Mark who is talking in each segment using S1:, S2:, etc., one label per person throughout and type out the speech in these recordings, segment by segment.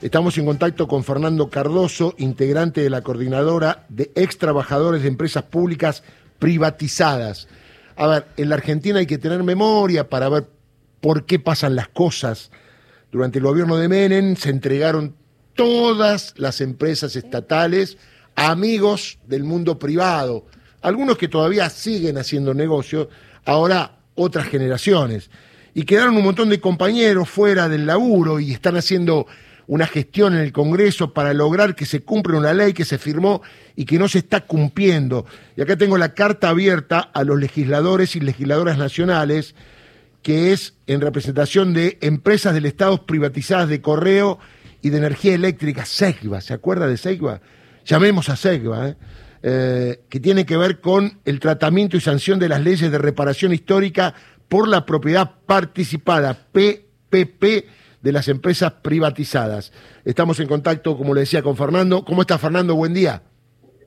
S1: Estamos en contacto con Fernando Cardoso, integrante de la coordinadora de ex trabajadores de empresas públicas privatizadas. A ver, en la Argentina hay que tener memoria para ver por qué pasan las cosas. Durante el gobierno de Menem se entregaron todas las empresas estatales a amigos del mundo privado, algunos que todavía siguen haciendo negocios, ahora otras generaciones. Y quedaron un montón de compañeros fuera del laburo y están haciendo una gestión en el Congreso para lograr que se cumpla una ley que se firmó y que no se está cumpliendo. Y acá tengo la carta abierta a los legisladores y legisladoras nacionales, que es en representación de empresas del Estado privatizadas de correo y de energía eléctrica, SEGVA, ¿se acuerda de SEGVA? Llamemos a SEGVA, ¿eh? Eh, que tiene que ver con el tratamiento y sanción de las leyes de reparación histórica por la propiedad participada, PPP, de las empresas privatizadas. Estamos en contacto, como le decía, con Fernando. ¿Cómo está Fernando? Buen día.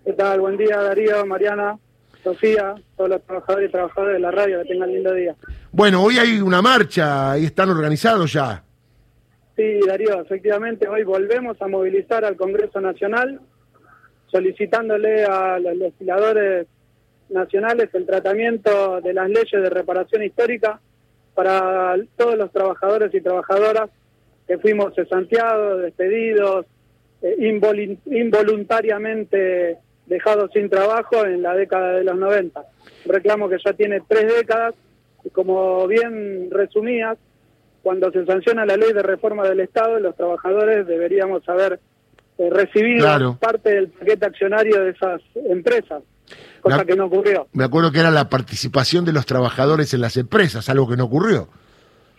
S2: ¿Qué tal? Buen día, Darío, Mariana, Sofía, todos los trabajadores y trabajadoras de la radio. Que tengan lindo día.
S1: Bueno, hoy hay una marcha y están organizados ya.
S2: Sí, Darío, efectivamente, hoy volvemos a movilizar al Congreso Nacional solicitándole a los legisladores nacionales el tratamiento de las leyes de reparación histórica para todos los trabajadores y trabajadoras que fuimos cesanteados, despedidos, eh, involuntariamente dejados sin trabajo en la década de los 90. Un reclamo que ya tiene tres décadas y como bien resumías, cuando se sanciona la ley de reforma del Estado, los trabajadores deberíamos haber eh, recibido parte del paquete accionario de esas empresas, cosa que no ocurrió.
S1: Me acuerdo que era la participación de los trabajadores en las empresas, algo que no ocurrió.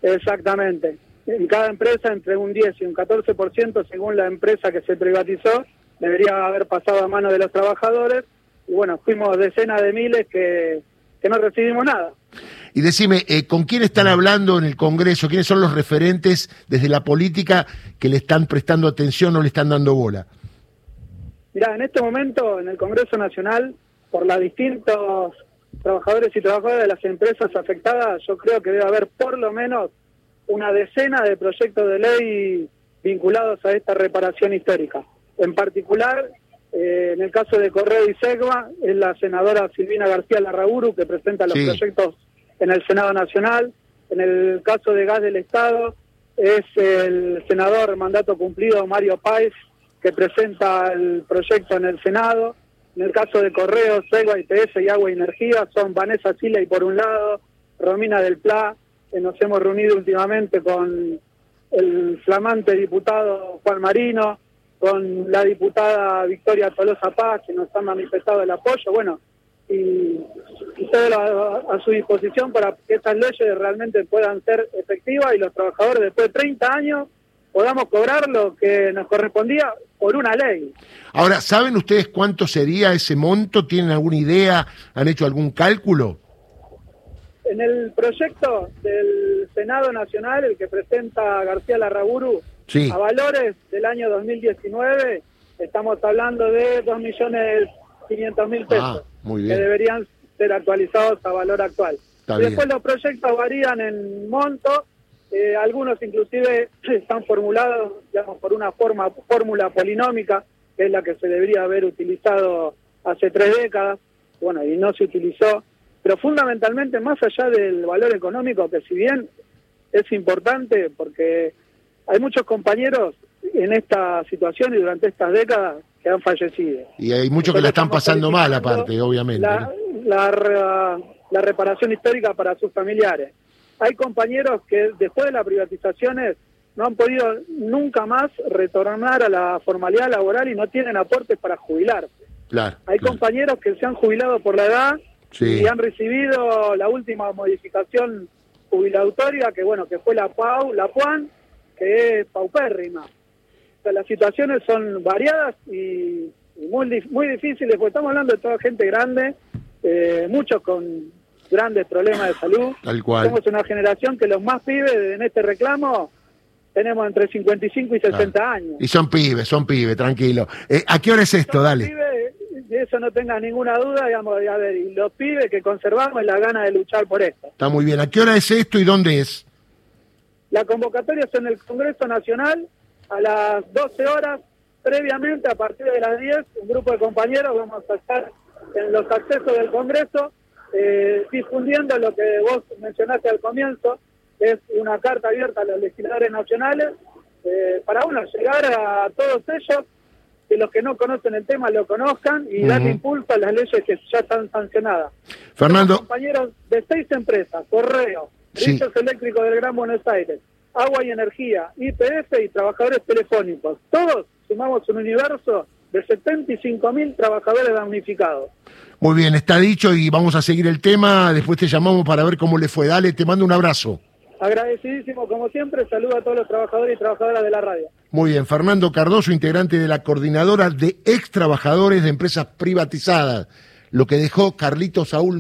S2: Exactamente en cada empresa entre un 10 y un 14% según la empresa que se privatizó, debería haber pasado a mano de los trabajadores. Y bueno, fuimos decenas de miles que, no recibimos nada.
S1: Y decime, eh, ¿con quién están hablando en el Congreso? ¿Quiénes son los referentes desde la política que le están prestando atención o le están dando bola?
S2: Mira, en este momento en el Congreso Nacional, por los distintos trabajadores y trabajadoras de las empresas afectadas, yo creo que debe haber por lo menos una decena de proyectos de ley vinculados a esta reparación histórica. En particular, eh, en el caso de Correo y Segva, es la senadora Silvina García Larraburu que presenta los proyectos en el Senado Nacional. En el caso de Gas del Estado, es el senador mandato cumplido Mario Páez que presenta el proyecto en el Senado. En el caso de Correo, Segva, IPS y Agua y Energía son Vanessa Sila y por un lado, Romina del Pla nos hemos reunido últimamente con el flamante diputado Juan Marino, con la diputada Victoria Tolosa Paz, que nos han manifestado el apoyo, bueno, y, todo a, su disposición para que estas leyes realmente puedan ser efectivas y los trabajadores después de 30 años podamos cobrar lo que nos correspondía por una ley.
S1: Ahora, ¿saben ustedes cuánto sería ese monto? ¿Tienen alguna idea? ¿Han hecho algún cálculo?
S2: En el proyecto del Senado Nacional, el que presenta García Larraburu, a valores del año 2019, estamos hablando de 2.500.000 pesos, ah, que deberían ser actualizados a valor actual. después los proyectos varían en monto, eh, algunos inclusive están formulados digamos, por una forma fórmula polinómica, que es la que se debería haber utilizado hace tres décadas, bueno, y no se utilizó pero fundamentalmente más allá del valor económico, que si bien es importante porque hay muchos compañeros en esta situación y durante estas décadas que han fallecido.
S1: Y hay muchos que la están pasando mal aparte, obviamente.
S2: La, la, reparación histórica para sus familiares. Hay compañeros que después de las privatizaciones no han podido nunca más retornar a la formalidad laboral y no tienen aportes para jubilarse.
S1: Claro,
S2: Hay compañeros que se han jubilado por la edad y han recibido la última modificación jubilatoria, que bueno, que fue la PAU, la PUAN, que es paupérrima. O sea, las situaciones son variadas y, muy, muy difíciles, porque estamos hablando de toda gente grande, eh, muchos con grandes problemas de salud.
S1: Tal cual.
S2: Somos una generación que los más pibes en este reclamo tenemos entre 55 y 60 años.
S1: Y son pibes, son pibes, tranquilo. Eh, ¿A qué hora es esto? Dale
S2: de eso no tenga ninguna duda, digamos, a ver, y los pibes que conservamos la gana de luchar por esto.
S1: Está muy bien. ¿A qué hora es esto y dónde es?
S2: La convocatoria es en el Congreso Nacional a las 12 horas, previamente a partir de las 10, un grupo de compañeros vamos a estar en los accesos del Congreso eh, difundiendo lo que vos mencionaste al comienzo, es una carta abierta a los legisladores nacionales eh, para uno llegar a todos ellos que los que no conocen el tema lo conozcan y darle impulso a las leyes que ya están sancionadas.
S1: Fernando.
S2: compañeros de seis empresas, Correo, Servicios Eléctricos del Gran Buenos Aires, Agua y Energía, IPF y Trabajadores Telefónicos. Todos sumamos un universo de 75 mil trabajadores damnificados.
S1: Muy bien, está dicho y vamos a seguir el tema. Después te llamamos para ver cómo le fue. Dale, te mando un abrazo.
S2: Agradecidísimo, como siempre. Saludo a todos los trabajadores y trabajadoras de la radio.
S1: Muy bien, Fernando Cardoso, integrante de la coordinadora de ex trabajadores de empresas privatizadas. Lo que dejó Carlito Saúl.